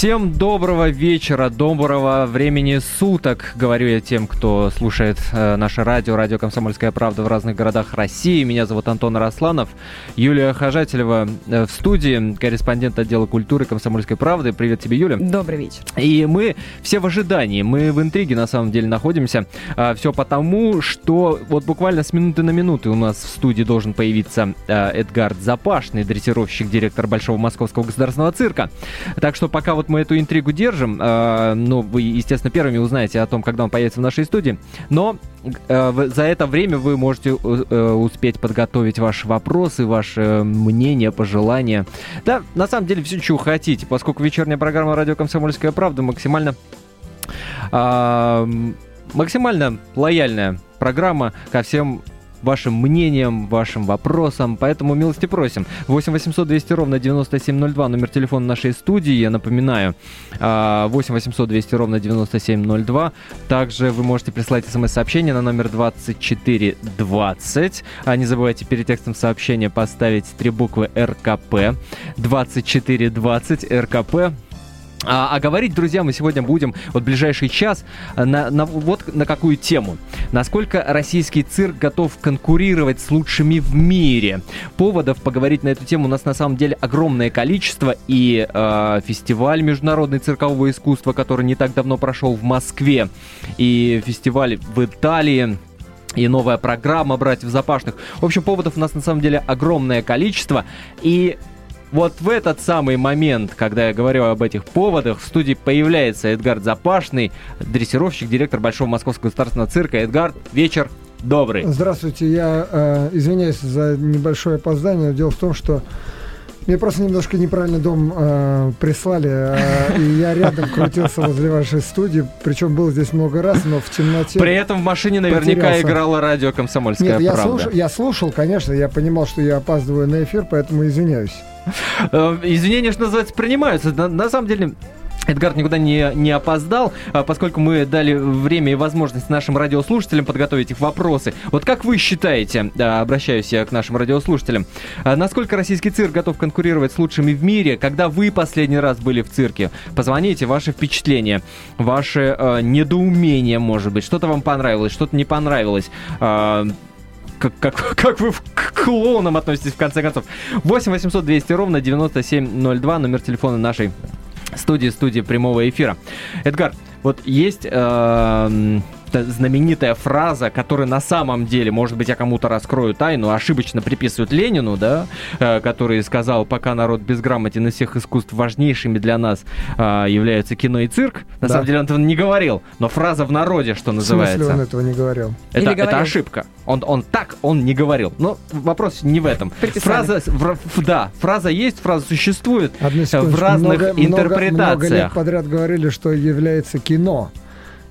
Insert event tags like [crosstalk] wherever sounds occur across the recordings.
Всем доброго вечера, доброго времени суток, говорю я тем, кто слушает э, наше радио, радио «Комсомольская правда» в разных городах России. Меня зовут Антон Росланов. Юлия Хожателева э, в студии, корреспондент отдела культуры «Комсомольской правды». Привет тебе, Юля. Добрый вечер. И мы все в ожидании, мы в интриге на самом деле находимся. А, все потому, что вот буквально с минуты на минуту у нас в студии должен появиться а, Эдгард Запашный, дрессировщик, директор Большого Московского государственного цирка. Так что пока вот мы эту интригу держим. Э, ну, вы, естественно, первыми узнаете о том, когда он появится в нашей студии. Но э, за это время вы можете э, успеть подготовить ваши вопросы, ваше мнение, пожелания. Да, на самом деле, все, что хотите, поскольку вечерняя программа «Радио Комсомольская правда» максимально... Э, максимально лояльная программа ко всем вашим мнением, вашим вопросам. Поэтому милости просим. 8 800 200 ровно 9702, номер телефона нашей студии, я напоминаю. 8 800 200 ровно 9702. Также вы можете прислать смс-сообщение на номер 2420. А не забывайте перед текстом сообщения поставить три буквы РКП. 2420 РКП. А, а говорить, друзья, мы сегодня будем вот ближайший час э, на, на, вот на какую тему. Насколько российский цирк готов конкурировать с лучшими в мире. Поводов поговорить на эту тему у нас на самом деле огромное количество. И э, фестиваль международный циркового искусства, который не так давно прошел в Москве, и фестиваль в Италии, и новая программа «Братьев Запашных». В общем, поводов у нас на самом деле огромное количество. И вот в этот самый момент, когда я говорю об этих поводах, в студии появляется Эдгард Запашный, дрессировщик, директор Большого Московского государственного цирка. Эдгард, вечер добрый. Здравствуйте, я э, извиняюсь за небольшое опоздание. Дело в том, что мне просто немножко неправильно дом э, прислали, э, и я рядом крутился возле вашей студии, причем был здесь много раз, но в темноте. При этом в машине наверняка потерялся. играло радио «Комсомольская Нет, правда». Я слушал, я слушал, конечно, я понимал, что я опаздываю на эфир, поэтому извиняюсь. Э, извинения, что называется, принимаются. На, на самом деле, Эдгард никуда не, не опоздал, а, поскольку мы дали время и возможность нашим радиослушателям подготовить их вопросы. Вот как вы считаете, обращаюсь я к нашим радиослушателям, а, насколько российский цирк готов конкурировать с лучшими в мире? Когда вы последний раз были в цирке? Позвоните, ваши впечатления, ваши э, недоумения, может быть, что-то вам понравилось, что-то не понравилось. Э, как, как, [laughs] как вы к клоунам относитесь в конце концов. 8 800 200 ровно 9702, номер телефона нашей студии, студии прямого эфира. Эдгар, вот есть э, знаменитая фраза, которая на самом деле, может быть, я кому-то раскрою тайну, ошибочно приписывают Ленину, да, э, который сказал, пока народ безграмотен из всех искусств важнейшими для нас э, являются кино и цирк. На да. самом деле он этого не говорил, но фраза в народе, что называется. В смысле он этого не говорил? Это, Или это ошибка. Он, он так, он не говорил. Но вопрос не в этом. Фраза, в, да, фраза есть, фраза существует в разных много, интерпретациях. Много, много лет подряд говорили, что является кино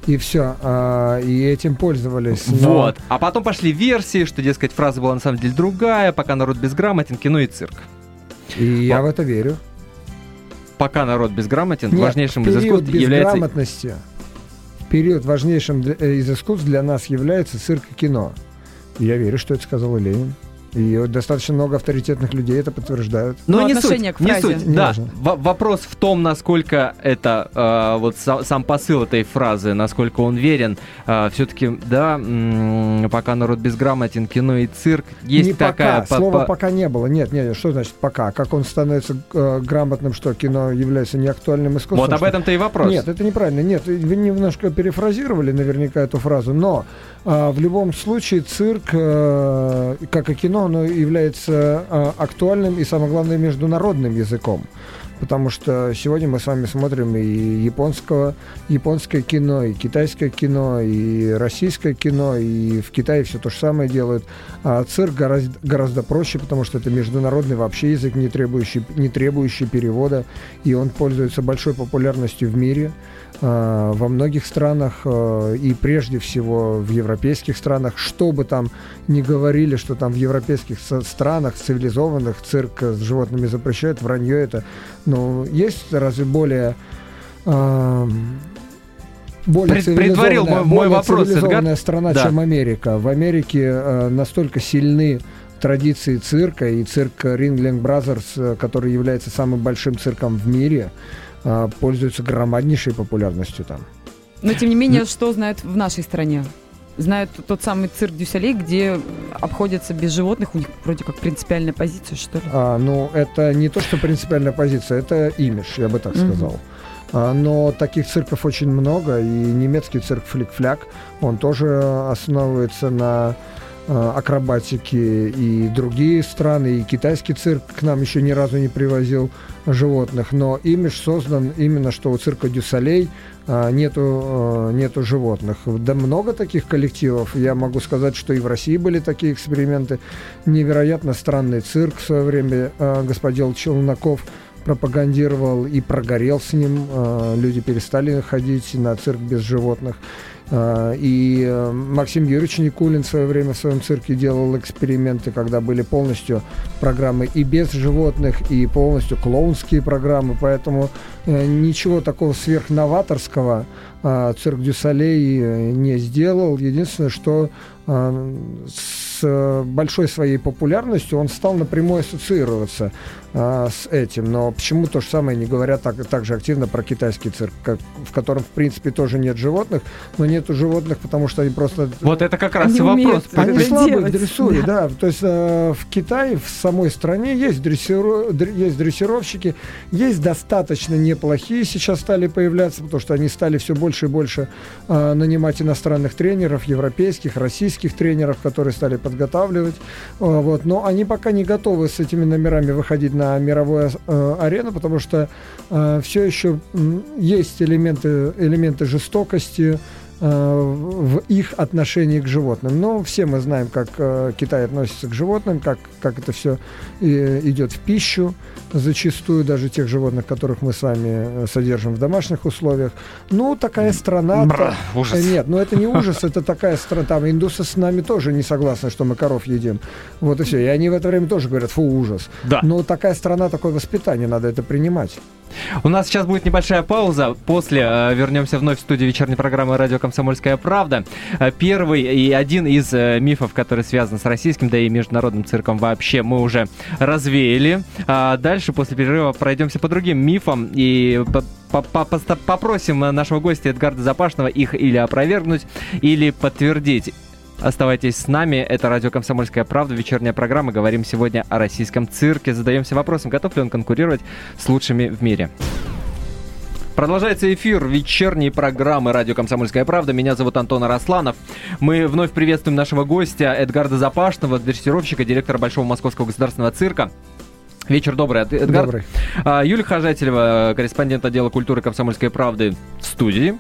и все, а, и этим пользовались. Но... Вот. А потом пошли версии, что, дескать, фраза была на самом деле другая, пока народ безграмотен, кино и цирк. И По... я в это верю. Пока народ безграмотен, Нет, важнейшим из искусств является... Период важнейшим э, из искусств для нас является цирк и кино. Я верю, что это сказал Ленин. И достаточно много авторитетных людей это подтверждают. Но, Но не суть, к не суть. Не да, вопрос в том, насколько это э, вот сам, сам посыл этой фразы, насколько он верен. Э, все-таки, да, м- пока народ безграмотен, кино и цирк есть не такая. Пока. Слова пока не было. Нет, нет, что значит пока? Как он становится э, грамотным, что кино является неактуальным искусством? Вот об этом-то и вопрос. Нет, это неправильно. Нет, вы немножко перефразировали наверняка эту фразу, но э, в любом случае цирк, э, как и кино оно является а, актуальным и, самое главное, международным языком. Потому что сегодня мы с вами смотрим и японского, японское кино, и китайское кино, и российское кино, и в Китае все то же самое делают. А цирк гораздо, гораздо проще, потому что это международный вообще язык, не требующий, не требующий перевода, и он пользуется большой популярностью в мире. Э, во многих странах э, и прежде всего в европейских странах, что бы там ни говорили, что там в европейских странах цивилизованных цирк с животными запрещают, вранье это. Но есть разве более э, более Пред, цивилизованная, мой, мой вопрос, цивилизованная страна, да. чем Америка. В Америке э, настолько сильны традиции цирка и цирк Ringling Brothers, который является самым большим цирком в мире, а, пользуются громаднейшей популярностью там. Но, тем не менее, что знают в нашей стране? Знают тот самый цирк Дюсалей, где обходятся без животных, у них вроде как принципиальная позиция, что ли? А, ну, это не то, что принципиальная позиция, это имидж, я бы так сказал. Mm-hmm. А, но таких цирков очень много, и немецкий цирк Флик-Фляк, он тоже основывается на акробатики и другие страны, и китайский цирк к нам еще ни разу не привозил животных, но имидж создан именно, что у цирка Дюсалей а, нету, нету животных. Да много таких коллективов, я могу сказать, что и в России были такие эксперименты. Невероятно странный цирк в свое время господин Челноков – пропагандировал и прогорел с ним. Люди перестали ходить на цирк без животных. А, и э, Максим Юрьевич Никулин в свое время в своем цирке делал эксперименты, когда были полностью программы и без животных, и полностью клоунские программы. Поэтому э, ничего такого сверхноваторского цирк Дюсалей э, не сделал. Единственное, что с большой своей популярностью он стал напрямую ассоциироваться а, с этим. Но почему то же самое не говорят так, так же активно про китайский цирк, как, в котором, в принципе, тоже нет животных, но нету животных, потому что они просто... Вот это как раз и вопрос. Они слабые в дрессуре, да. да. То есть э, в Китае, в самой стране есть, дрессиру... есть дрессировщики, есть достаточно неплохие сейчас стали появляться, потому что они стали все больше и больше э, нанимать иностранных тренеров, европейских, российских тренеров, которые стали подготавливать. Э, вот. Но они пока не готовы с этими номерами выходить на мировую э, арену, потому что э, все еще э, есть элементы, элементы жестокости, Э, в их отношении к животным. Но все мы знаем, как э, Китай относится к животным, как, как это все идет в пищу, зачастую даже тех животных, которых мы с вами э, содержим в домашних условиях. Ну, такая страна... Бра, ужас. Нет, ну это не [laughs] ужас, это такая страна. Там индусы с нами тоже не согласны, что мы коров едим. Вот и все. И они в это время тоже говорят, фу, ужас. Да. Но такая страна, такое воспитание, надо это принимать. У нас сейчас будет небольшая пауза. После э, вернемся вновь в студию вечерней программы «Радио Комсомольская правда». Э, первый и один из э, мифов, который связан с российским, да и международным цирком вообще, мы уже развеяли. А дальше, после перерыва, пройдемся по другим мифам и попросим нашего гостя Эдгарда Запашного их или опровергнуть, или подтвердить. Оставайтесь с нами. Это радио «Комсомольская правда», вечерняя программа. Говорим сегодня о российском цирке. Задаемся вопросом, готов ли он конкурировать с лучшими в мире. Продолжается эфир вечерней программы «Радио Комсомольская правда». Меня зовут Антон Арасланов. Мы вновь приветствуем нашего гостя Эдгарда Запашного, дрессировщика, директора Большого Московского государственного цирка. Вечер добрый, Эдгар. Добрый. А, Юлия Хожателева, корреспондент отдела культуры «Комсомольской правды» в студии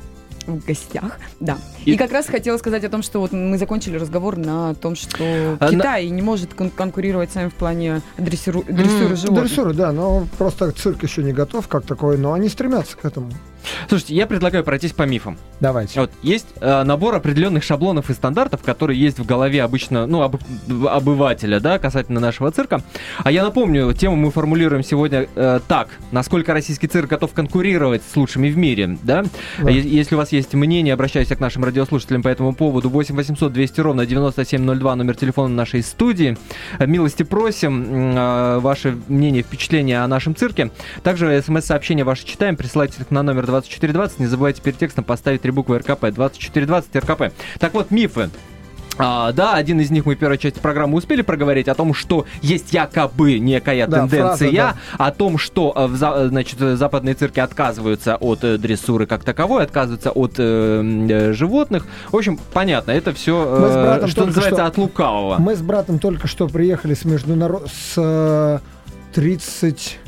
в гостях, да. И, и как раз хотела сказать о том, что вот мы закончили разговор на том, что а, Китай не может кон- конкурировать с вами в плане дрессиру... дрессуры mm, животных. Дрессуры, да, но просто цирк еще не готов как такой, но они стремятся к этому. Слушайте, я предлагаю пройтись по мифам. Давайте. Вот есть э, набор определенных шаблонов и стандартов, которые есть в голове обычно, ну, об, обывателя, да, касательно нашего цирка. А я напомню, тему мы формулируем сегодня э, так: насколько российский цирк готов конкурировать с лучшими в мире, да? да. Если у вас есть мнение, обращаюсь к нашим радиослушателям по этому поводу. 8 800 200 ровно 9702 номер телефона нашей студии. Милости просим э, ваше мнение, впечатления о нашем цирке. Также смс-сообщения ваши читаем, присылайте их на номер 2420. Не забывайте перед текстом поставить три буквы РКП. 2420 РКП. Так вот, мифы. А, да, один из них мы в первой части программы успели проговорить о том, что есть якобы некая да, тенденция, фраза, да. о том, что э, значит, западные цирки отказываются от э, дрессуры как таковой, отказываются от э, животных. В общем, понятно, это все, э, что называется, что, от лукавого. Мы с братом только что приехали с международ... с 30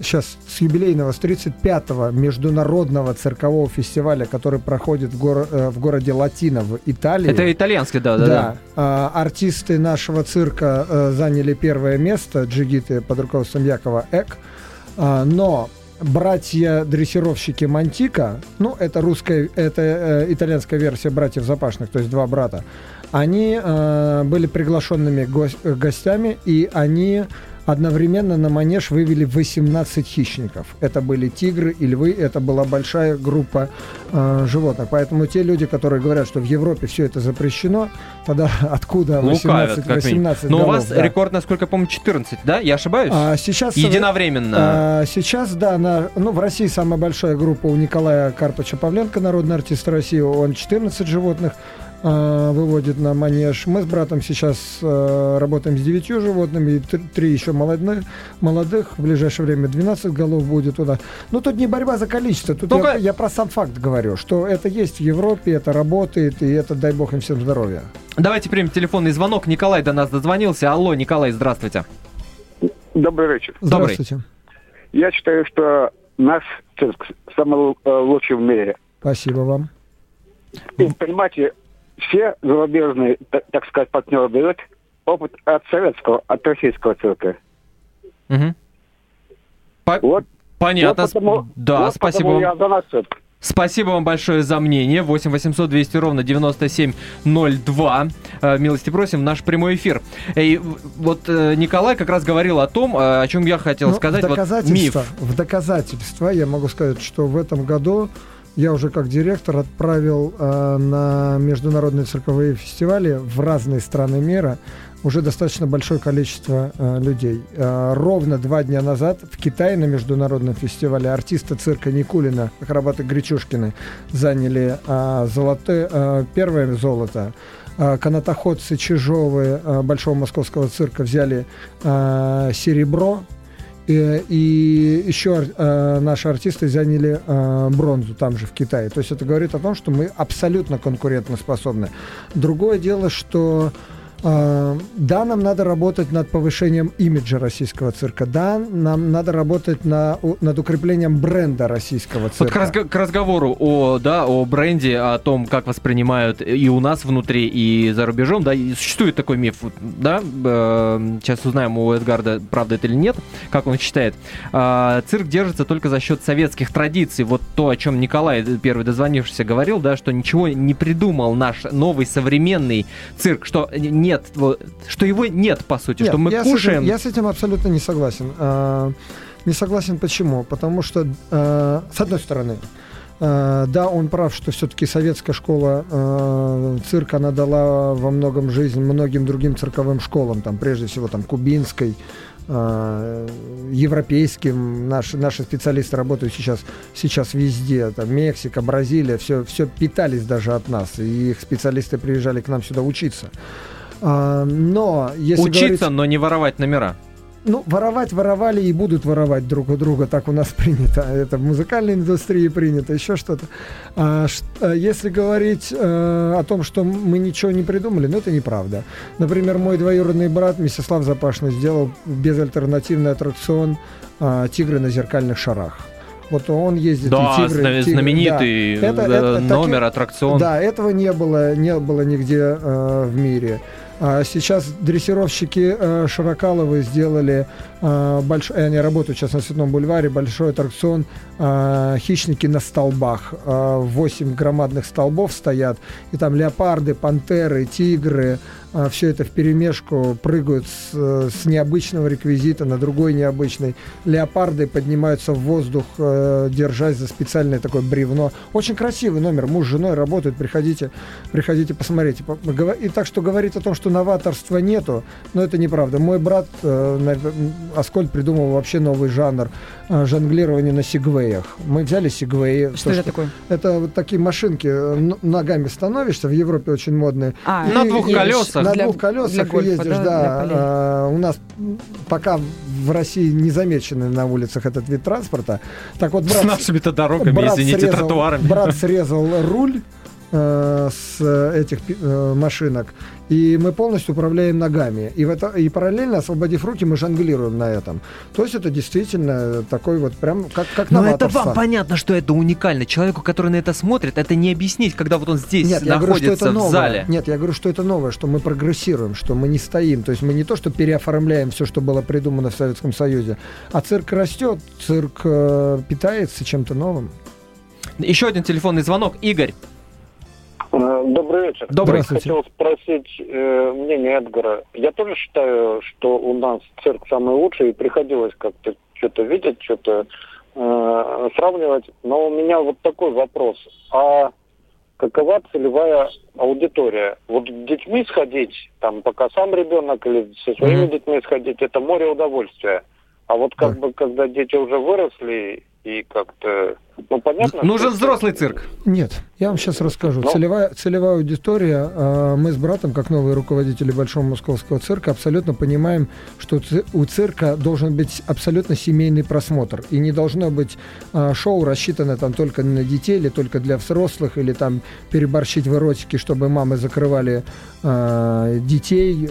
сейчас с юбилейного, с 35-го международного циркового фестиваля, который проходит в, горо, э, в городе Латино в Италии. Это итальянский, да, да. Да. А, артисты нашего цирка а, заняли первое место, джигиты под руководством Якова Эк. А, но братья-дрессировщики Мантика, ну, это русская, это э, итальянская версия братьев Запашных, то есть два брата, они э, были приглашенными го- гостями, и они одновременно на манеж вывели 18 хищников. Это были тигры и львы, это была большая группа э, животных. Поэтому те люди, которые говорят, что в Европе все это запрещено, тогда [laughs] откуда 18, Лукавят, 18 Но голов, у вас да. рекорд, насколько я помню, 14, да? Я ошибаюсь? А, сейчас, Единовременно. А, сейчас, да, на, ну, в России самая большая группа у Николая Карпача Павленко, народный артист России, он 14 животных э, выводит на манеж. Мы с братом сейчас э, работаем с девятью животными, и три еще молодых, молодых. В ближайшее время 12 голов будет туда. Но тут не борьба за количество, тут Только... я, я про сам факт говорю, что это есть в Европе, это работает, и это, дай бог им всем здоровья. Давайте примем телефонный звонок. Николай до нас дозвонился. Алло, Николай, здравствуйте. Добрый вечер. Здравствуйте. Я считаю, что наш цирк самый э, лучший в мире. Спасибо вам. И, понимаете, все зарубежные, так сказать, партнеры берут опыт от советского, от российского цирка. Угу. По- вот, Понятно. Вот потому, да, вот спасибо. Я за наш цирк. Спасибо вам большое за мнение. 8 800 200 ровно 9702. Э, милости просим, наш прямой эфир. И вот э, Николай как раз говорил о том, э, о чем я хотел ну, сказать. В доказательство, вот, в доказательство я могу сказать, что в этом году я уже как директор отправил э, на международные цирковые фестивали в разные страны мира уже достаточно большое количество э, людей. Э, ровно два дня назад в Китае на международном фестивале артисты цирка Никулина, акробаты Гречушкины, заняли э, золотое, э, первое золото. Э, канатоходцы Чижовы э, Большого Московского цирка взяли э, серебро, и, и еще э, наши артисты заняли э, бронзу там же в Китае. То есть это говорит о том, что мы абсолютно конкурентоспособны. Другое дело, что да, нам надо работать над повышением имиджа российского цирка. Да, нам надо работать на, над укреплением бренда российского цирка. Вот к, разго- к разговору о, да, о бренде, о том, как воспринимают и у нас внутри, и за рубежом, да, и существует такой миф, да, э, сейчас узнаем у Эдгарда, правда это или нет, как он считает. Э, цирк держится только за счет советских традиций. Вот то, о чем Николай, первый дозвонившийся, говорил, да, что ничего не придумал наш новый современный цирк, что не нет, что его нет, по сути, нет, что мы я кушаем. С этим, я с этим абсолютно не согласен. А, не согласен почему? Потому что, а, с одной стороны, а, да, он прав, что все-таки советская школа э, цирка, она дала во многом жизнь многим другим цирковым школам, там, прежде всего, там, кубинской, э, европейским. Наши, наши специалисты работают сейчас, сейчас везде. Там, Мексика, Бразилия, все, все питались даже от нас. И их специалисты приезжали к нам сюда учиться. А, но если Учиться, говорить... но не воровать номера. Ну, воровать воровали и будут воровать друг у друга, так у нас [laughs] принято. Это в музыкальной индустрии принято, еще что-то. А, а, если говорить а, о том, что мы ничего не придумали, ну, это неправда. Например, мой двоюродный брат Мисослав Запашный сделал безальтернативный аттракцион а, «Тигры на зеркальных шарах». Вот он ездит да, и тигры, знаменитый да. это, это, номер, таки, аттракцион. Да, этого не было, не было нигде э, в мире. А сейчас дрессировщики э, Широкаловы сделали э, большой, они работают сейчас на Цветном бульваре, большой аттракцион э, «Хищники на столбах». Восемь громадных столбов стоят, и там леопарды, пантеры, тигры, а, все это в перемешку прыгают с, с необычного реквизита на другой необычный. Леопарды поднимаются в воздух, э, держась за специальное такое бревно. Очень красивый номер. Муж с женой работают. Приходите, приходите, посмотрите. И так что говорить о том, что новаторства нету, но это неправда. Мой брат э, Аскольд придумал вообще новый жанр э, жонглирования на сегвеях. Мы взяли сегвеи. Что то, это что такое? Это вот такие машинки. Э, ногами становишься, в Европе очень модные. А, и, на двух колесах на для, двух колесах для гольфа, ездишь, да. да а, у нас пока в России не замечены на улицах этот вид транспорта. Так вот, брат, С нашими-то дорогами, брат извините, срезал, тротуарами. Брат срезал руль э, с этих э, машинок и мы полностью управляем ногами. И, в это, и параллельно, освободив руки, мы жонглируем на этом. То есть это действительно такой вот прям как, как Но это вам понятно, что это уникально. Человеку, который на это смотрит, это не объяснить, когда вот он здесь Нет, находится я говорю, что это в зале. Нет, я говорю, что это новое, что мы прогрессируем, что мы не стоим. То есть мы не то, что переоформляем все, что было придумано в Советском Союзе, а цирк растет, цирк э, питается чем-то новым. Еще один телефонный звонок. Игорь. Э, Добрый вечер. Добрый. Хотел спросить э, мнение Эдгара. Я тоже считаю, что у нас цирк самый лучший, и приходилось как-то что-то видеть, что-то э, сравнивать. Но у меня вот такой вопрос. А какова целевая аудитория? Вот с детьми сходить, там, пока сам ребенок или со своими mm-hmm. детьми сходить, это море удовольствия. А вот как да. бы, когда дети уже выросли и как-то ну, понятно. Нужен взрослый цирк. Нет, я вам сейчас расскажу. Но... Ну. Целевая, целевая аудитория, э, мы с братом, как новые руководители Большого Московского цирка, абсолютно понимаем, что у цирка должен быть абсолютно семейный просмотр. И не должно быть э, шоу рассчитано там только на детей или только для взрослых, или там переборщить в эротике, чтобы мамы закрывали э, детей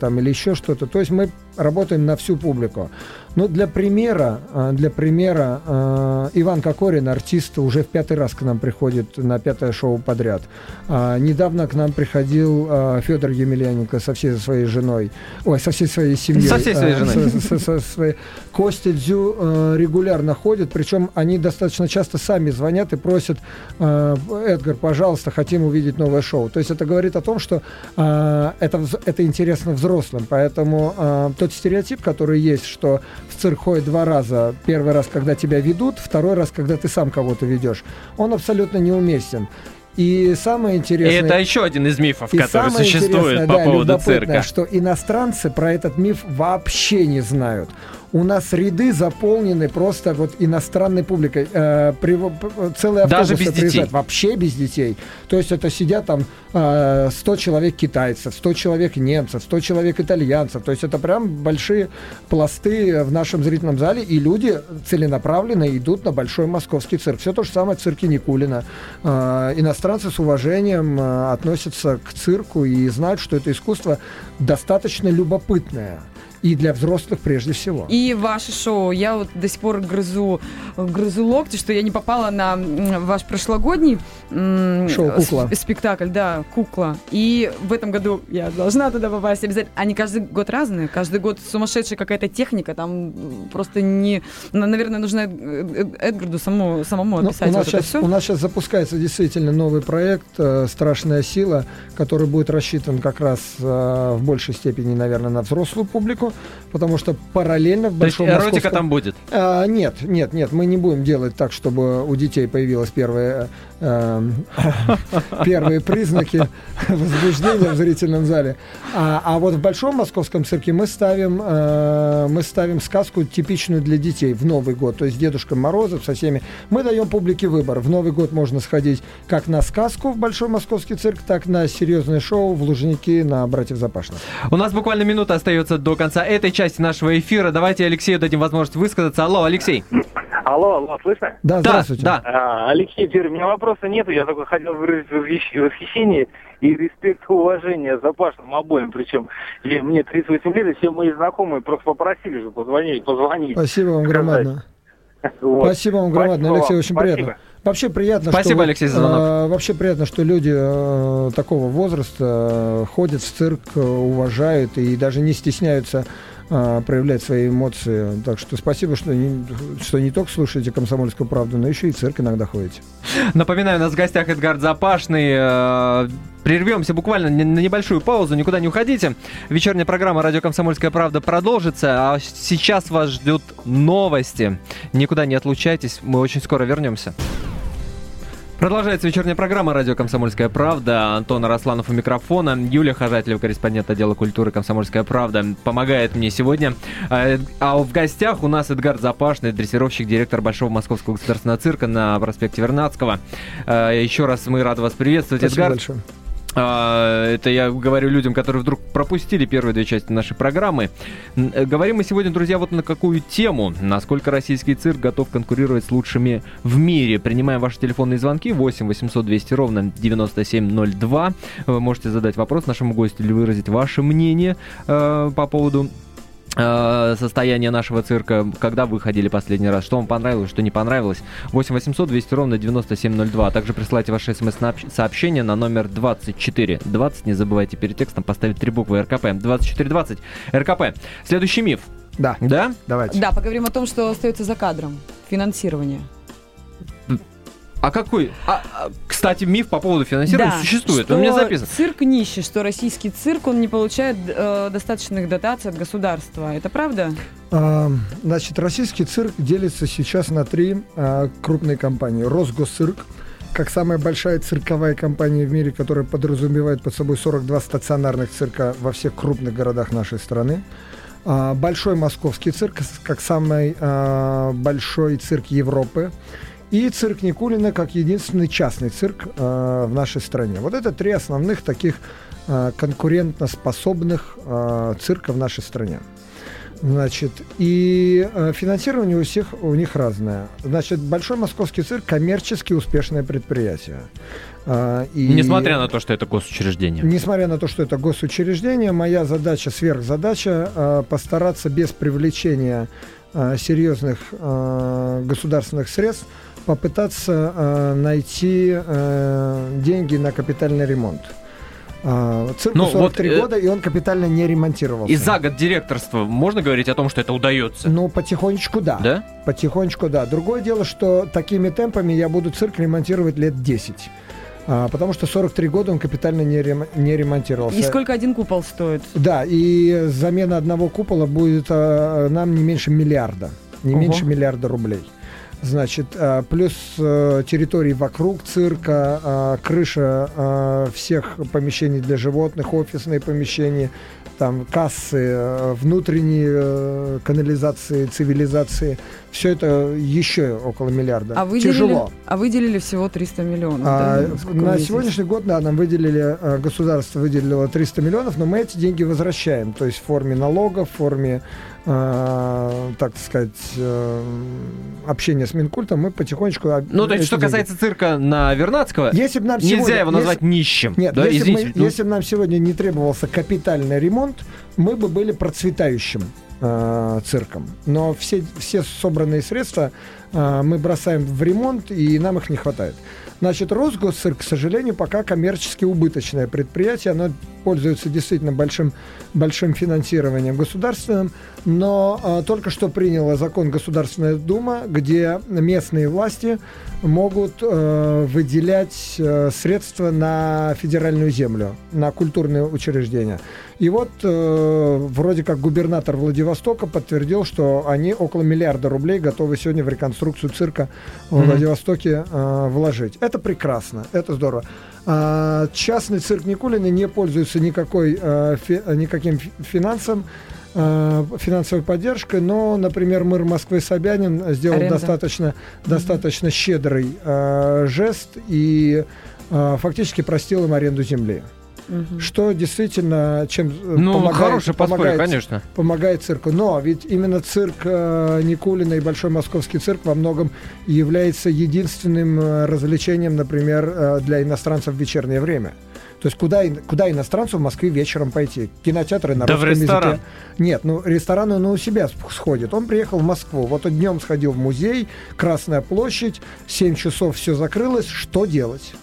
там, или еще что-то. То есть мы работаем на всю публику. Ну, для примера, э, для примера, э, Иван Кокорин артист, уже в пятый раз к нам приходит на пятое шоу подряд. А, недавно к нам приходил а, Федор Емельяненко со всей своей женой, ой, со всей своей семьей. Со всей своей женой. Со, со, со своей. Костя Дзю а, регулярно ходит, причем они достаточно часто сами звонят и просят, а, Эдгар, пожалуйста, хотим увидеть новое шоу. То есть это говорит о том, что а, это, это интересно взрослым, поэтому а, тот стереотип, который есть, что в цирк ходит два раза, первый раз, когда тебя ведут, второй раз, когда ты сам кого-то ведешь, он абсолютно неуместен. И самое интересное... И это еще один из мифов, который существует по да, поводу цирка. что иностранцы про этот миф вообще не знают у нас ряды заполнены просто вот иностранной публикой. Э, при, целые автобусы Даже без приезжают. Детей. Вообще без детей. То есть это сидят там э, 100 человек китайцев, 100 человек немцев, 100 человек итальянцев. То есть это прям большие пласты в нашем зрительном зале, и люди целенаправленно идут на большой московский цирк. Все то же самое в цирке Никулина. Э, иностранцы с уважением э, относятся к цирку и знают, что это искусство достаточно любопытное и для взрослых прежде всего. И ваше шоу. Я вот до сих пор грызу, грызу локти, что я не попала на ваш прошлогодний шоу «Кукла». спектакль, да, «Кукла». И в этом году я должна туда попасть обязательно. Они каждый год разные, каждый год сумасшедшая какая-то техника, там просто не... Наверное, нужно Эдгарду самому, самому ну, описать у нас вот сейчас, все. У нас сейчас запускается действительно новый проект э, «Страшная сила», который будет рассчитан как раз э, в большей степени, наверное, на взрослую публику потому что параллельно в большом То есть эротика московском... там будет? А, нет, нет, нет, мы не будем делать так, чтобы у детей появилась первая [laughs] первые признаки [laughs] возбуждения в зрительном зале. А, а вот в Большом Московском цирке мы ставим, э, мы ставим сказку типичную для детей в Новый год. То есть Дедушка Морозов со всеми. Мы даем публике выбор. В Новый год можно сходить как на сказку в Большой Московский цирк, так на серьезное шоу в Лужники на Братьев Запашных. У нас буквально минута остается до конца этой части нашего эфира. Давайте Алексею дадим возможность высказаться. Алло, Алексей. [laughs] Алло, алло, слышно? Да, здравствуйте. Да. А, Алексей, теперь у меня вопроса нету, я только хотел выразить восхищение и респект и уважение запашным обоим. Причем я, мне 38 лет, и все мои знакомые просто попросили же позвонить, позвонить. Спасибо вам громадно. [laughs] Вот. Спасибо вам громадно, Алексей, очень Спасибо. приятно. Вообще приятно, Спасибо, что, Алексей, за звонок. Э, вообще приятно, что люди э, такого возраста э, ходят в цирк, э, уважают и даже не стесняются а, проявлять свои эмоции. Так что спасибо, что не, что не только слушаете «Комсомольскую правду», но еще и в цирк иногда ходите. Напоминаю, у нас в гостях Эдгард Запашный. Э, прервемся буквально на небольшую паузу, никуда не уходите. Вечерняя программа «Радио Комсомольская правда» продолжится, а сейчас вас ждут новости. Никуда не отлучайтесь, мы очень скоро вернемся. Продолжается вечерняя программа «Радио Комсомольская правда». Антон Росланов у микрофона. Юлия Хожателева, корреспондент отдела культуры «Комсомольская правда», помогает мне сегодня. А, а в гостях у нас Эдгард Запашный, дрессировщик, директор Большого Московского государственного цирка на проспекте Вернадского. А, еще раз мы рады вас приветствовать, Спасибо Эдгард. большое. А, это я говорю людям, которые вдруг пропустили первые две части нашей программы. Э, говорим мы сегодня, друзья, вот на какую тему. Насколько российский цирк готов конкурировать с лучшими в мире. Принимаем ваши телефонные звонки 8 800 200 ровно 9702. Вы можете задать вопрос нашему гостю или выразить ваше мнение э, по поводу состояние нашего цирка, когда вы ходили последний раз, что вам понравилось, что не понравилось. 8 800 200 ровно 9702. Также присылайте ваши смс-сообщения на номер 24 20. Не забывайте перед текстом поставить три буквы РКП. 2420 РКП. Следующий миф. Да. Да? Давайте. Да, поговорим о том, что остается за кадром. Финансирование. А какой? А, а, кстати, миф по поводу финансирования Да, существует. что У меня записан. цирк нищий, что российский цирк, он не получает э, достаточных дотаций от государства. Это правда? А, Значит, российский цирк делится сейчас на три а, крупные компании. Росгосцирк, как самая большая цирковая компания в мире, которая подразумевает под собой 42 стационарных цирка во всех крупных городах нашей страны. А, Большой московский цирк, как самый а, большой цирк Европы. И цирк Никулина как единственный частный цирк а, в нашей стране. Вот это три основных таких а, конкурентоспособных а, цирка в нашей стране. Значит, и э, финансирование у всех у них разное. Значит, Большой Московский цирк коммерчески успешное предприятие. А, и- Несмотря на то, что это госучреждение. Несмотря на то, что это госучреждение, моя задача, сверхзадача, э, постараться без привлечения э, серьезных э, государственных средств попытаться э, найти э, деньги на капитальный ремонт. А, Цирку Ну, вот, 43 э, года, и он капитально не ремонтировался. И за год директорства можно говорить о том, что это удается? Ну, потихонечку да. Да? Потихонечку, да. Другое дело, что такими темпами я буду цирк ремонтировать лет 10. А, потому что 43 года он капитально не, рем- не ремонтировался. И сколько один купол стоит? Да, и замена одного купола будет а, нам не меньше миллиарда. Не Ого. меньше миллиарда рублей. Значит, а, плюс э, территории вокруг цирка, а, крыша а, всех помещений для животных, офисные помещения, там кассы, э, внутренние э, канализации, цивилизации. Все это еще около миллиарда. А выделили, Тяжело. а выделили всего 300 миллионов. А, да? На мне сегодняшний год, да, нам выделили, э, государство выделило 300 миллионов, но мы эти деньги возвращаем, то есть в форме налогов, в форме, э, так сказать, э, общения с Минкультом, мы потихонечку... Ну, то есть, что деньги- касается цирка на Вернадского, Если бы нам нельзя сегодня- его назвать нищим. Нет, да, если, извините. мы- ну, если бы нам сегодня не требовался капитальный ремонт, мы бы были процветающим э, цирком. Но все, все собранные средства э, мы бросаем в ремонт, и нам их не хватает. Значит, Росгосцирк, к сожалению, пока коммерчески убыточное предприятие. Оно пользуется действительно большим, большим финансированием государственным, но э, только что приняла закон Государственная Дума, где местные власти могут э, выделять э, средства на федеральную землю, на культурные учреждения. И вот э, вроде как губернатор Владивостока подтвердил, что они около миллиарда рублей готовы сегодня в реконструкцию цирка в Мгм. Владивостоке э, вложить. Это прекрасно, это здорово. А, частный цирк Никулина не пользуется никакой, э, фи- никаким фи- финансом, э, финансовой поддержкой, но, например, мэр Москвы Собянин сделал Аренда. достаточно, достаточно щедрый э, жест и э, фактически простил им аренду земли. Мгм. Что действительно чем э, ну, помогает, подспорье, помогает, конечно. помогает цирку. Но ведь именно цирк э, Никулина и Большой Московский цирк во многом является единственным э, развлечением, например, для иностранцев в вечернее время. То есть куда, куда иностранцу в Москве вечером пойти? Кинотеатры на Да в русском ресторан. языке. Нет, ну ресторан он у себя сходит. Он приехал в Москву. Вот он днем сходил в музей, Красная площадь, 7 часов все закрылось. Что делать?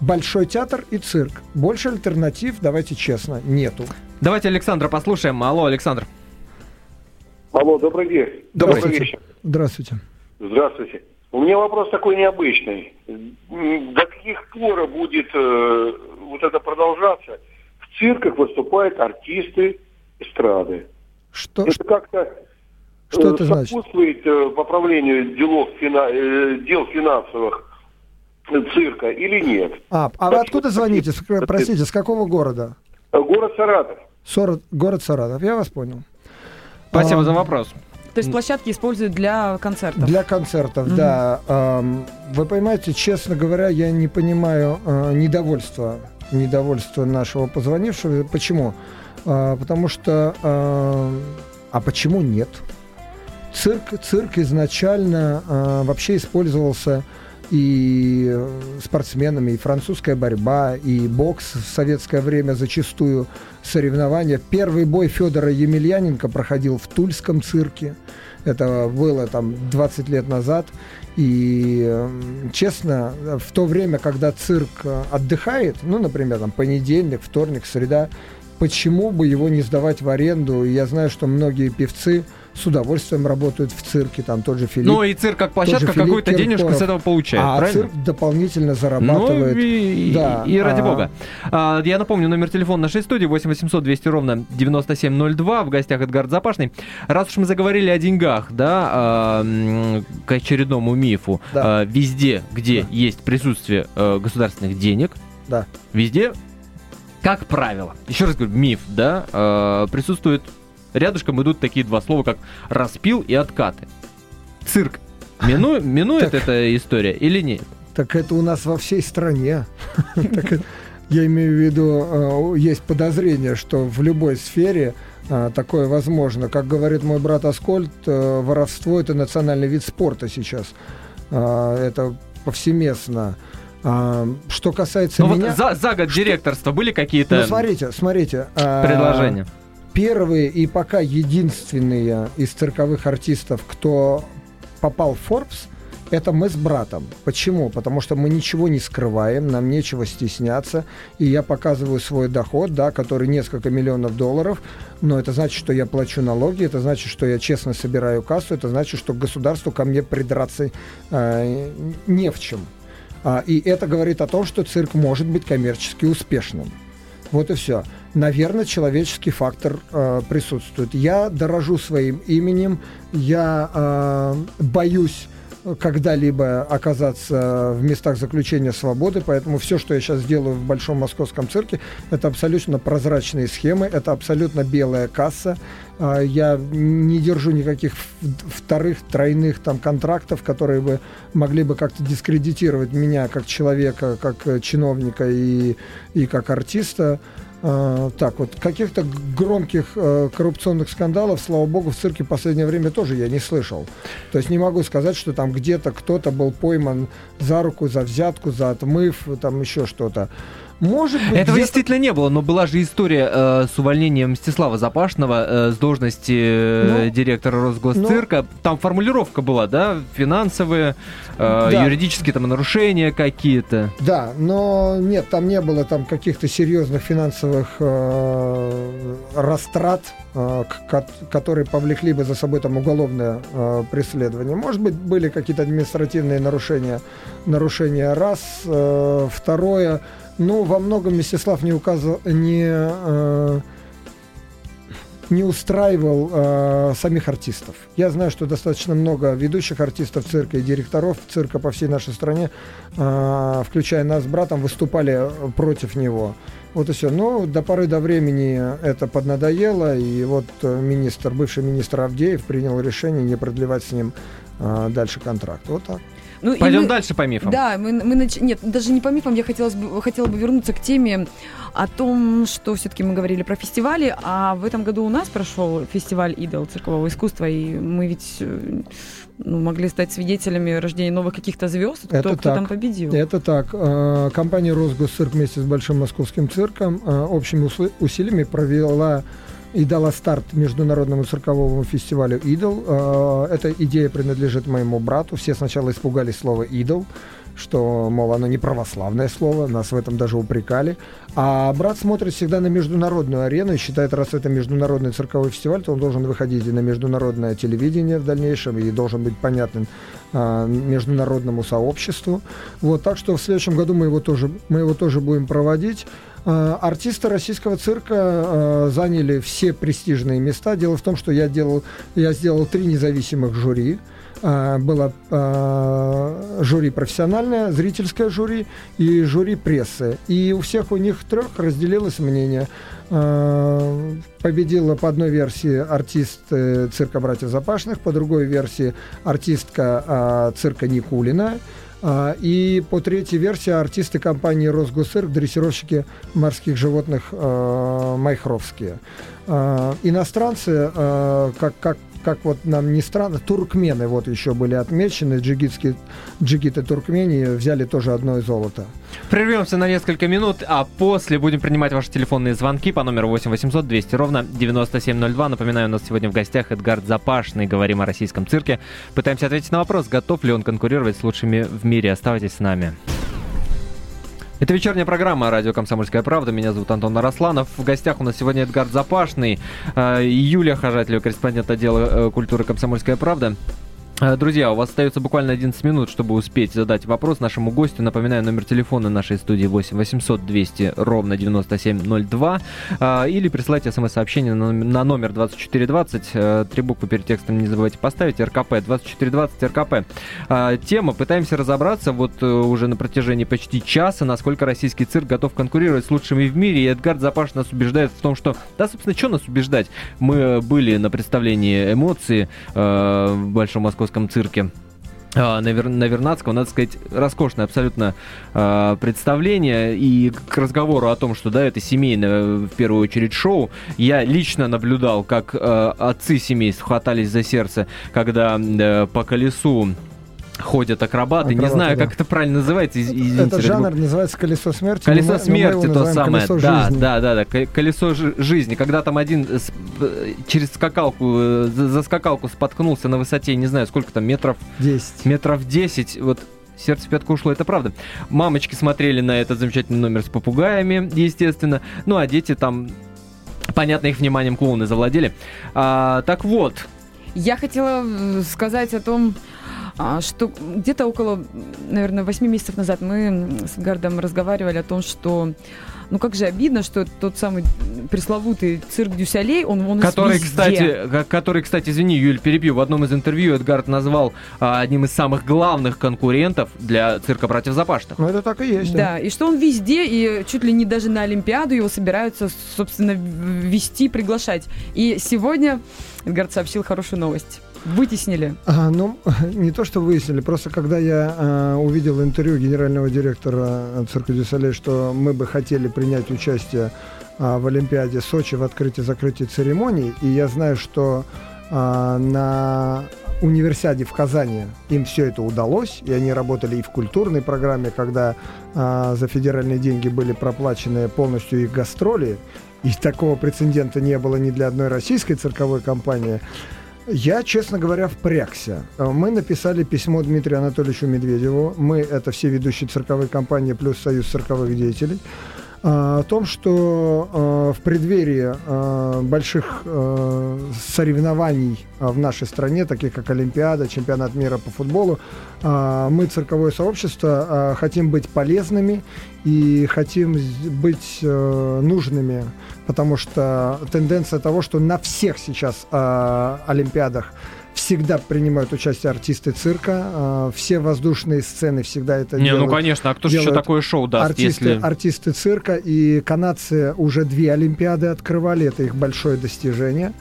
Большой театр и цирк. Больше альтернатив, давайте честно, нету. Давайте Александра послушаем. Алло, Александр. Алло, добрый день. Добрый Добрый вечер. Здравствуйте. Здравствуйте. У меня вопрос такой необычный. До каких пор будет э, вот это продолжаться? В цирках выступают артисты эстрады. Что, Это как-то что э, это значит? сопутствует э, поправлению делов фина- э, дел финансовых э, цирка или нет? А, а вы откуда звоните? С- Простите, с какого города? Э, Город Саратов. Сорок- город Саратов. Я вас понял. Спасибо А, за вопрос. То есть площадки используют для концертов? Для концертов, Мгм. да. Вы понимаете, честно говоря, я не понимаю э, недовольства, недовольства нашего позвонившего. Почему? А, Потому что... а, А почему нет? Цирк, цирк изначально а, вообще использовался и э, спортсменами, и французская борьба, и бокс в советское время зачастую соревнования. Первый бой Федора Емельяненко проходил в Тульском цирке. Это было там 20 лет назад. И, эм, честно, в то время, когда цирк э, отдыхает, ну, например, там понедельник, вторник, среда, почему бы его не сдавать в аренду? Я знаю, что многие певцы с удовольствием работают в цирке, там тот же Филипп. Ну и цирк как площадка какую-то денежку с этого получает, а правильно? цирк дополнительно зарабатывает. Ну и, Да, и ради а- бога. А, я напомню, номер телефона нашей студии 8 800 200 ровно 9702. В гостях Эдгард Запашный. Раз уж мы заговорили о деньгах, да, а, к очередному мифу. Да. а, везде, где Да. есть присутствие э, государственных денег, Да. везде, как правило, еще раз говорю, миф, да, э, присутствует, рядышком идут такие два слова, как распил и откаты. Цирк Мину- [laughs] минует эта история или нет? Так это у нас во всей стране. [laughs] Я имею в виду, э, есть подозрение, что в любой сфере э, такое возможно. Как говорит мой брат Аскольд, э, воровство это национальный вид спорта сейчас. Это повсеместно. А, Что касается Ну меня... вот за, за год директорства были какие-то Ну, смотрите, смотрите. а, предложения? Первые и пока единственные из цирковых артистов, кто попал в Forbes, это мы с братом. Почему? Потому что мы ничего не скрываем, нам нечего стесняться, и я показываю свой доход, да, который несколько миллионов долларов, но это значит, что я плачу налоги, это значит, что я честно собираю кассу, это значит, что государству ко мне придраться э, не в чем. А, и это говорит о том, что цирк может быть коммерчески успешным. Вот и все. Наверное, человеческий фактор э, присутствует. Я дорожу своим именем, я э, боюсь когда-либо оказаться в местах заключения свободы, поэтому все, что я сейчас делаю в Большом Московском цирке, это абсолютно прозрачные схемы, это абсолютно белая касса. А, Я не держу никаких вторых, тройных там контрактов, которые бы могли бы как-то дискредитировать меня как человека, как э, чиновника и, и как артиста. А, так вот, каких-то громких э, коррупционных скандалов, слава богу, в цирке в последнее время тоже я не слышал. То есть не могу сказать, что там где-то кто-то был пойман за руку, за взятку, за отмыв, там еще что-то. Может быть, Этого действительно не было, но была же история э, с увольнением Мстислава Запашного э, с должности э, Ну, директора Росгосцирка. Там формулировка была, да, финансовые, э, Да. юридические там нарушения какие-то. Да, но нет, там не было там каких-то серьезных финансовых э, растрат, э, которые повлекли бы за собой там уголовное э, преследование. Может быть, были какие-то административные нарушения, нарушения раз. Э, второе, ну, во многом Мстислав не указывал, не э, не устраивал э, самих артистов. Я знаю, что достаточно много ведущих артистов цирка и директоров цирка по всей нашей стране, э, включая нас с братом, выступали против него. Вот и все. Но до поры до времени это поднадоело, и вот министр, бывший министр Авдеев принял решение не продлевать с ним э, дальше контракт. Вот так. Ну, Пойдем мы- дальше по мифам. Да, мы, мы нач- нет, даже не по мифам, я хотела бы, хотела бы вернуться к теме о том, что все-таки мы говорили про фестивали, а в этом году у нас прошел фестиваль идол циркового искусства, и мы ведь э, ну, могли стать свидетелями рождения новых каких-то звезд, кто, Это кто так. там победил. Это так. Э, Компания «Росгосцирк» вместе с Большим Московским цирком э, общими усилиями провела и дала старт международному цирковому фестивалю «Идол». Э, Эта идея принадлежит моему брату. Все сначала испугались слова «идол», что, мол, оно не православное слово, нас в этом даже упрекали. А брат смотрит всегда на международную арену и считает, раз это международный цирковой фестиваль, то он должен выходить и на международное телевидение в дальнейшем, и должен быть понятным а, международному сообществу. Вот, так что в следующем году мы его тоже, мы его тоже будем проводить. А, Артисты российского цирка а, заняли все престижные места. Дело в том, что я, делал, я сделал три независимых жюри. А, Было жюри профессиональное, зрительское жюри и жюри прессы. И у всех у них трех разделилось мнение. Победила по одной версии артист э, цирка «Братьев Запашных», по другой версии артистка цирка Никулина, и по третьей версии артисты компании «Росгосцирк», дрессировщики морских животных а, майхровские. А, Иностранцы, а, как, как, как вот нам не странно, туркмены вот еще были отмечены, джигитские, джигиты туркмении взяли тоже одно и золото. Прервемся на несколько минут, а после будем принимать ваши телефонные звонки по номеру 8 800 200 ровно 9702. Напоминаю, у нас сегодня в гостях Эдгард Запашный. Говорим о российском цирке. Пытаемся ответить на вопрос, готов ли он конкурировать с лучшими в мире. Оставайтесь с нами. Это вечерняя программа «Радио Комсомольская правда». Меня зовут Антон Арасланов. В гостях у нас сегодня Эдгард Запашный, э, Юлия Хожателева, корреспондент отдела э, культуры «Комсомольская правда». Э, друзья, у вас остается буквально 11 минут, чтобы успеть задать вопрос нашему гостю. Напоминаю, номер телефона нашей студии 8 800 200 ровно 9702. Э, или присылайте смс-сообщение на номер 2420. Э, три буквы перед текстом не забывайте поставить. РКП 2420 РКП. Тема. Пытаемся разобраться вот уже на протяжении почти часа, насколько российский цирк готов конкурировать с лучшими в мире. И Эдгард Запаш нас убеждает в том, что... Да, собственно, что нас убеждать? Мы были на представлении эмоций в Большом Московском московском цирке а, на, Вер, на Вернадского, надо сказать, роскошное абсолютно э, представление. И к разговору о том, что да, это семейное в первую очередь шоу, я лично наблюдал, как э, отцы семейств хватались за сердце, когда э, по колесу ходят акробаты. акробаты не знаю, да. как это правильно называется. Извините, Этот жанр называется колесо смерти. Колесо мы, смерти то самое. Да, жизни. да, да, да. Колесо жизни. Когда там один через скакалку, э, за скакалку споткнулся на высоте, не знаю, сколько там метров. 10. Метров 10. Вот сердце в пятку ушло, это правда. Мамочки смотрели на этот замечательный номер с попугаями, естественно. Ну, а дети там, понятно, их вниманием клоуны завладели. А, так вот. Я хотела э, сказать о том, что где-то около, наверное, 8 месяцев назад мы с Гардом разговаривали о том, что ну как же обидно, что тот самый пресловутый цирк Дюсалей, он, он который, везде. кстати, который, кстати, извини, Юль, перебью, в одном из интервью Эдгард назвал а, одним из самых главных конкурентов для цирка братьев Запашных. Ну это так и есть. Да, да, и что он везде, и чуть ли не даже на Олимпиаду его собираются, собственно, вести, приглашать. И сегодня Эдгард сообщил хорошую новость. Вытеснили? А, ну, [laughs] не то, что выяснили, просто когда я а, увидел интервью генерального директора цирка Дюсалей, что мы бы хотели принять участие а, в Олимпиаде Сочи в открытии-закрытии церемонии, и я знаю, что а, на универсиаде в Казани им все это удалось, и они работали и в культурной программе, когда а, за федеральные деньги были проплачены полностью их гастроли, и такого прецедента не было ни для одной российской цирковой компании. Я, честно говоря, впрягся. Мы написали письмо Дмитрию Анатольевичу Медведеву. Мы — это все ведущие цирковые компании плюс Союз цирковых деятелей. А, о том, что а, в преддверии больших соревнований в нашей стране, таких как Олимпиада, Чемпионат мира по футболу, мы, цирковое сообщество, хотим быть полезными и хотим быть нужными, потому что тенденция того, что на всех сейчас Олимпиадах всегда принимают участие артисты цирка. Э, все воздушные сцены всегда это Не, ну, делают. ну конечно, а кто же еще такое шоу даст, артисты, если... Артисты цирка, и канадцы уже две Олимпиады открывали, это их большое достижение.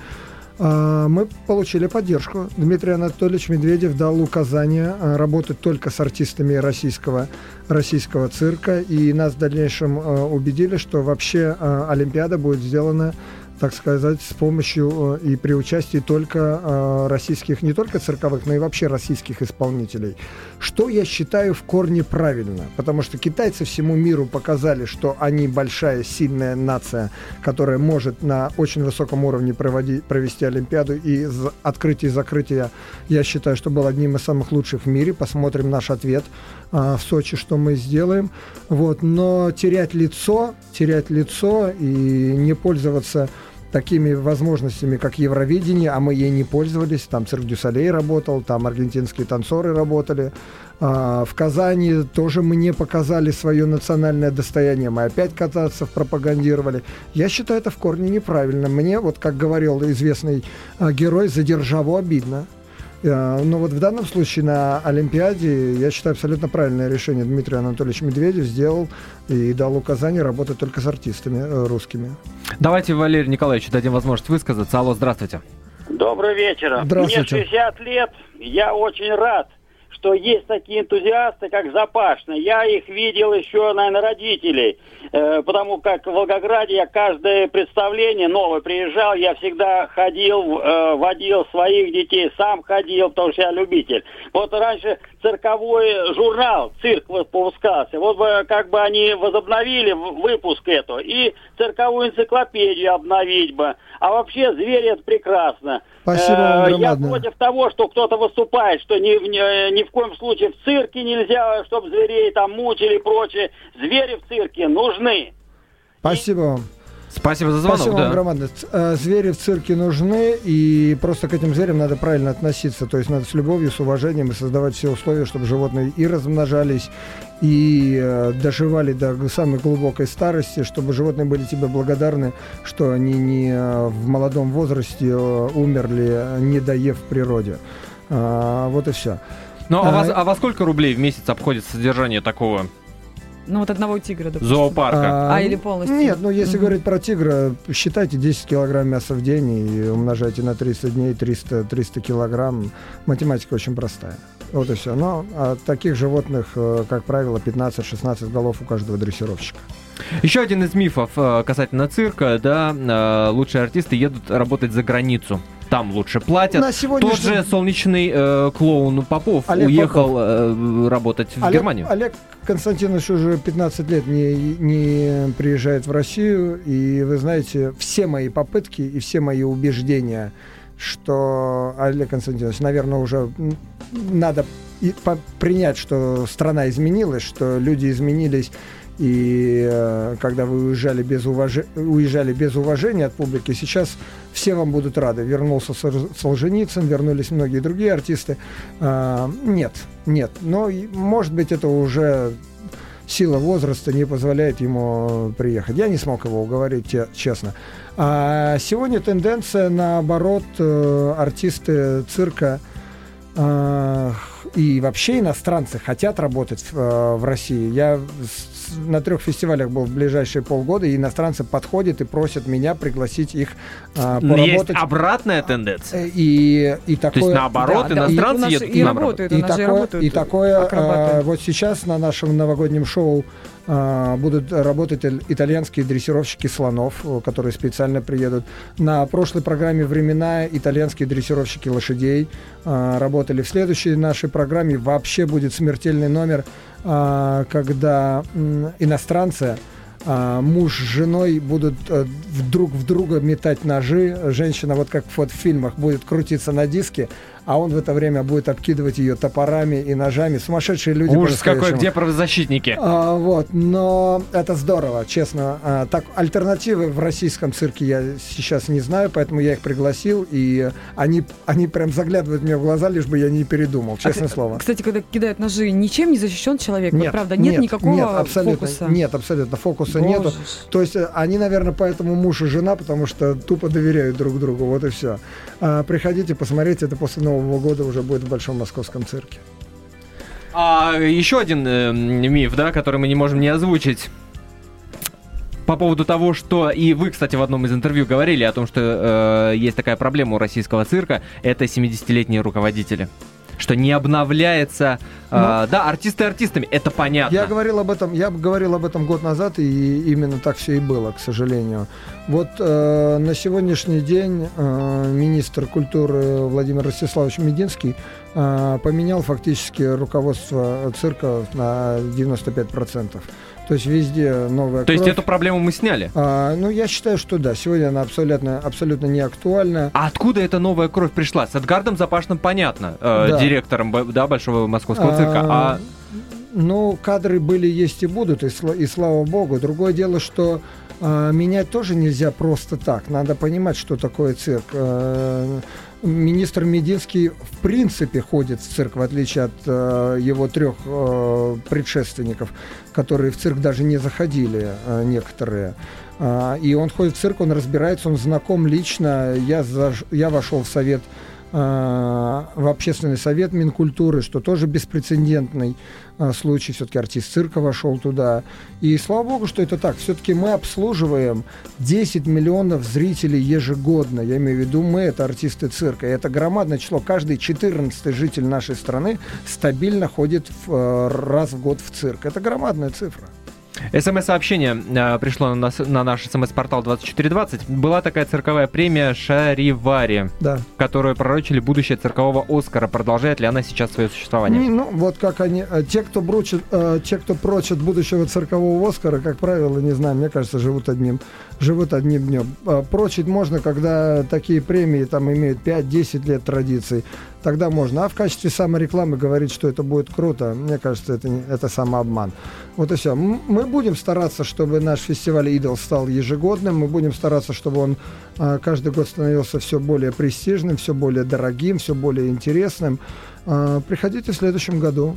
Э, мы получили поддержку. Дмитрий Анатольевич Медведев дал указание э, работать только с артистами российского, российского цирка, и нас в дальнейшем убедили, что вообще Олимпиада будет сделана так сказать, с помощью э, и при участии только э, российских, не только цирковых, но и вообще российских исполнителей. Что я считаю в корне правильно, потому что китайцы всему миру показали, что они большая, сильная нация, которая может на очень высоком уровне проводить, провести Олимпиаду, и открытие и закрытие, я считаю, что был одним из самых лучших в мире. Посмотрим наш ответ а, в Сочи, что мы сделаем. Вот. Но терять лицо, терять лицо и не пользоваться такими возможностями, как Евровидение, а мы ей не пользовались. Там цирк Дюсалей работал, там аргентинские танцоры работали. А, в Казани тоже мне показали свое национальное достояние. Мы опять кататься пропагандировали. Я считаю это в корне неправильно. Мне, вот как говорил известный а, герой, за державу обидно. Э, но вот в данном случае на Олимпиаде, я считаю, абсолютно правильное решение Дмитрий Анатольевич Медведев сделал и дал указание работать только с артистами э, русскими. Давайте Валерию Николаевичу дадим возможность высказаться. Алло, здравствуйте. Добрый вечер. Здравствуйте. Мне 60 лет, я очень рад что есть такие энтузиасты, как Запашный. Я их видел еще, наверное, родителей. Э, потому как в Волгограде я каждое представление новое приезжал, я всегда ходил, э, водил своих детей, сам ходил, потому что я любитель. Вот раньше цирковой журнал «Цирк» выпускался. Вот бы как бы они возобновили выпуск этого. И цирковую энциклопедию обновить бы. А вообще звери это прекрасно. Спасибо вам э, Я против того, что кто-то выступает, что не, не, ни в коем случае в цирке нельзя, чтобы зверей там мучили и прочее. Звери в цирке нужны. Спасибо вам. Спасибо за звонок. Спасибо да. вам громадное. Э, звери в цирке нужны, и просто к этим зверям надо правильно относиться. То есть надо с любовью, с уважением и создавать все условия, чтобы животные и размножались, и э, доживали до самой глубокой старости, чтобы животные были тебе благодарны, что они не э, в молодом возрасте э, умерли, не доев в природе. А, вот и все. Ну, а, а, во, а во сколько рублей в месяц обходится содержание такого ну, вот одного тигра, допустим. Зоопарка. А, а или полностью? Нет, ну, если mm-hmm. говорить про тигра, считайте 10 килограмм мяса в день и умножайте на 300 дней 300, 300 килограмм. Математика очень простая. Вот и все. Но а таких животных, э, как правило, 15-16 голов у каждого дрессировщика. Еще один из мифов э, касательно цирка, да, э, лучшие артисты едут работать за границу там лучше платят. На сегодняшний... Тот же солнечный э, клоун Попов Олег уехал Попов. Э, работать в Олег, Германию. Олег Константинович уже 15 лет не, не приезжает в Россию, и вы знаете, все мои попытки и все мои убеждения, что Олег Константинович, наверное, уже надо и по, принять, что страна изменилась, что люди изменились и э, когда вы уезжали без, уваж... уезжали без уважения от публики, сейчас все вам будут рады. Вернулся Солженицын, вернулись многие другие артисты. А, нет, нет. Но, может быть, это уже сила возраста не позволяет ему приехать. Я не смог его уговорить, честно. А сегодня тенденция, наоборот, э, артисты цирка э, и вообще иностранцы хотят работать в, э, России. Я на трех фестивалях был в ближайшие полгода, и иностранцы подходят и просят меня пригласить их а, поработать. Есть обратная тенденция. Э, и, и такое, То есть наоборот, да, иностранцы да, и, едут и, работают, и, такое, и такое а, вот сейчас на нашем новогоднем шоу будут работать итальянские дрессировщики слонов, которые специально приедут. На прошлой программе «Времена» итальянские дрессировщики лошадей а, работали. В следующей нашей программе вообще будет смертельный номер, а, когда иностранцы муж с женой будут э, вдруг в друга метать ножи, женщина, вот как вот в фильмах, будет крутиться на диске, а он в это время будет обкидывать ее топорами и ножами. Сумасшедшие люди. Ужас какой, где правозащитники? А, вот, но это здорово, честно. А, так, альтернативы в российском цирке я сейчас не знаю, поэтому я их пригласил, и они, они прям заглядывают мне в глаза, лишь бы я не передумал, а честное а, слово. Кстати, когда кидают ножи, ничем не защищен человек, нет, вот, правда? Нет, нет никакого нет, абсолютно, фокуса? Нет, абсолютно, фокуса Боже. нету. То есть э, они, наверное, поэтому муж и жена, потому что тупо доверяют друг другу, вот и все. А, приходите, посмотрите, это после Нового Нового года уже будет в Большом Московском цирке. А еще один э, миф, да, который мы не можем не озвучить. По поводу того, что и вы, кстати, в одном из интервью говорили о том, что э, есть такая проблема у российского цирка, это 70-летние руководители что не обновляется. Но, э, да, артисты артистами, это понятно. Я говорил об этом, я говорил об этом год назад, и именно так все и было, к сожалению. Вот э, на сегодняшний день э, министр культуры Владимир Ростиславович Мединский э, поменял фактически руководство цирка на 95%. То есть везде новая То кровь. есть эту проблему мы сняли? А, ну, я считаю, что да. Сегодня она абсолютно, абсолютно не актуальна. А откуда эта новая кровь пришла? С Эдгардом Запашным понятно, э, да. директором да, Большого Московского цирка. А, а... Ну, кадры были, есть и будут, и, сл- и слава богу. Другое дело, что э, менять тоже нельзя просто так. Надо понимать, что такое цирк. Э, министр Мединский в принципе ходит в цирк, в отличие от э, его трех э, предшественников, которые в цирк даже не заходили, э, некоторые. Э, и он ходит в цирк, он разбирается, он знаком лично. Я, заж... я вошел в совет Э, в общественный совет Минкультуры, что тоже беспрецедентный случай. Все-таки артист цирка вошел туда. И слава богу, что это так. Все-таки мы обслуживаем 10 миллионов зрителей ежегодно. Я имею в виду мы, это артисты цирка. И это громадное число. Каждый 14 житель нашей страны стабильно ходит в, э, раз в год в цирк. Это громадная цифра. СМС-сообщение э, пришло на, на наш СМС-портал 2420. Была такая цирковая премия Шаривари, да. которую пророчили будущее циркового Оскара. Продолжает ли она сейчас свое существование? Не, ну, вот как они... Э, те, кто, бручат, э, те, кто прочат будущего циркового Оскара, как правило, не знаю, мне кажется, живут одним, живут одним днем. Э, прочить можно, когда такие премии там имеют 5-10 лет традиций. Тогда можно. А в качестве саморекламы говорить, что это будет круто, мне кажется, это, это самообман. Вот и все. Мы будем стараться, чтобы наш фестиваль «Идол» стал ежегодным, мы будем стараться, чтобы он а, каждый год становился все более престижным, все более дорогим, все более интересным. А, приходите в следующем году.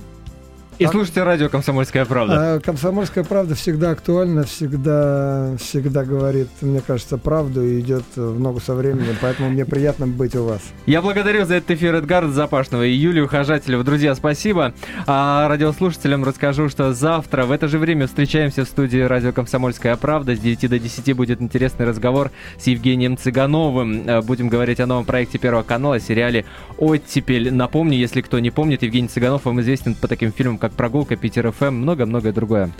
И слушайте радио «Комсомольская правда». А, «Комсомольская правда» всегда актуальна, всегда, всегда говорит, мне кажется, правду и идет в ногу со временем, поэтому мне приятно быть у вас. Я благодарю за этот эфир Эдгарда Запашного и Юлию Хожателеву. Друзья, спасибо. А радиослушателям расскажу, что завтра в это же время встречаемся в студии радио «Комсомольская правда». С 9 до 10 будет интересный разговор с Евгением Цыгановым. А, будем говорить о новом проекте Первого канала, сериале «Оттепель». Напомню, если кто не помнит, Евгений Цыганов вам известен по таким фильмам, как прогулка, Питер ФМ, много-многое другое.